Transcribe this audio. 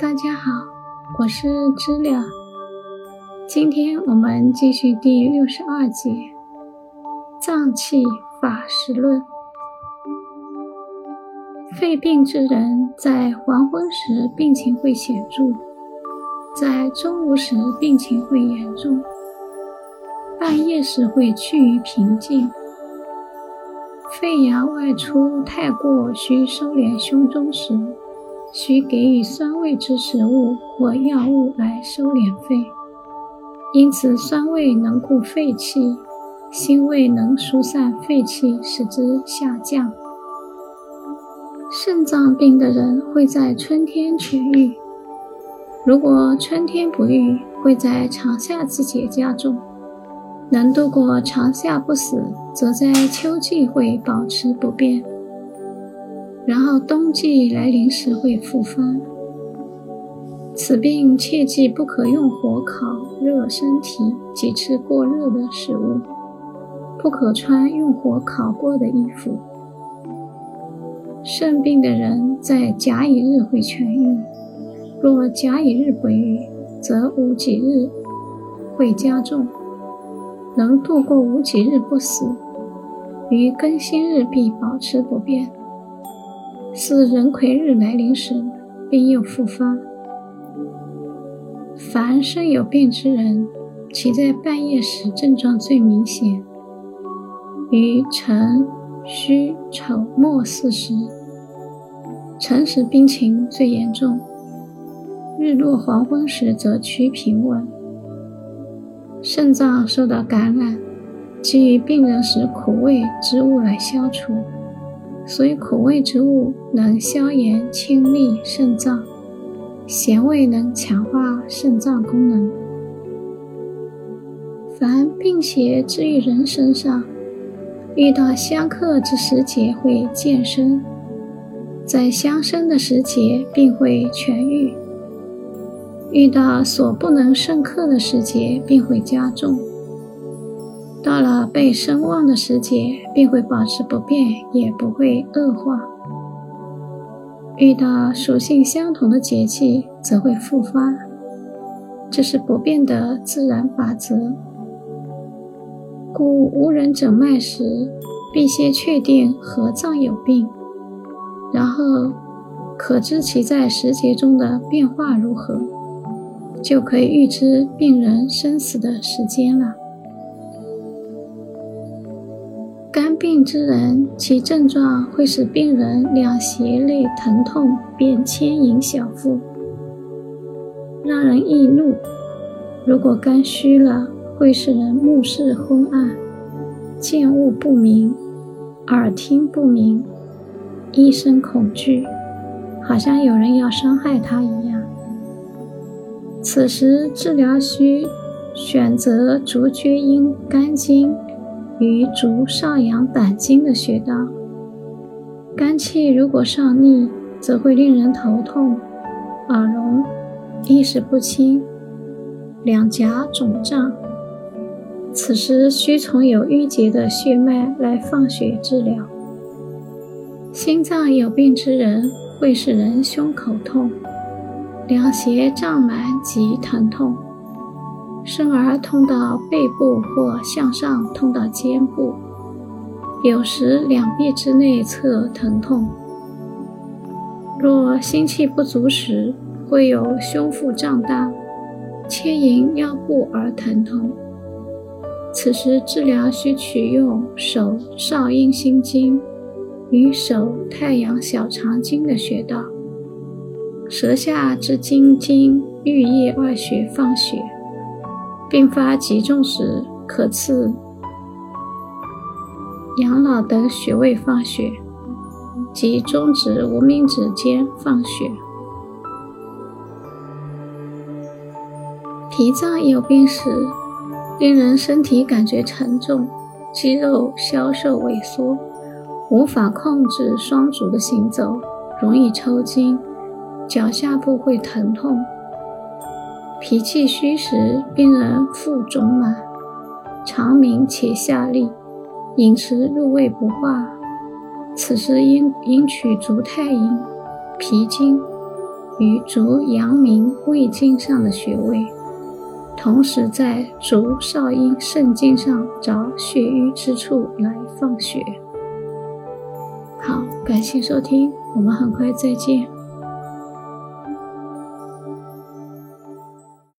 大家好，我是知了。今天我们继续第六十二节脏器法实论。肺病之人在黄昏时病情会显著，在中午时病情会严重，半夜时会趋于平静。肺阳外出太过，需收敛胸中时。需给予酸味之食物或药物来收敛肺，因此酸味能固肺气，辛味能疏散肺气，使之下降。肾脏病的人会在春天痊愈，如果春天不愈，会在长夏季节加重。能度过长夏不死，则在秋季会保持不变。然后冬季来临时会复发。此病切记不可用火烤热身体及吃过热的食物，不可穿用火烤过的衣服。肾病的人在甲乙日会痊愈，若甲乙日不愈，则无己日会加重。能度过无几日不死，于更新日必保持不变。是壬癸日来临时，病又复发。凡身有病之人，其在半夜时症状最明显，于辰、戌、丑、末四时，辰时病情最严重，日落黄昏时则趋平稳。肾脏受到感染，基于病人时苦味之物来消除。所以苦味之物能消炎清利肾脏，咸味能强化肾脏功能。凡病邪之于人身上，遇到相克之时节会渐生，在相生的时节并会痊愈；遇到所不能胜克的时节，并会加重。到了被生旺的时节，便会保持不变，也不会恶化。遇到属性相同的节气，则会复发，这是不变的自然法则。故无人诊脉时，必先确定何脏有病，然后可知其在时节中的变化如何，就可以预知病人生死的时间了。病之人，其症状会使病人两胁肋疼痛，便牵引小腹，让人易怒。如果肝虚了，会使人目视昏暗，见物不明，耳听不明，一生恐惧，好像有人要伤害他一样。此时治疗需选择足厥阴肝经。与足上阳胆经的穴道，肝气如果上逆，则会令人头痛、耳聋、意识不清、两颊肿胀。此时需从有淤结的血脉来放血治疗。心脏有病之人会使人胸口痛、两胁胀满及疼痛。生儿通到背部或向上通到肩部，有时两臂之内侧疼痛。若心气不足时，会有胸腹胀大、牵引腰部而疼痛。此时治疗需取用手少阴心经与手太阳小肠经的穴道，舌下至筋经、玉液二穴放血。并发急重时，可刺养老等穴位放血，及中指、无名指间放血。脾脏有病时，令人身体感觉沉重，肌肉消瘦萎缩，无法控制双足的行走，容易抽筋，脚下部会疼痛。脾气虚时，病人腹肿满，肠鸣且下利，饮食入胃不化。此时应应取足太阴、脾经与足阳明胃经上的穴位，同时在足少阴肾经上找血瘀之处来放血。好，感谢收听，我们很快再见。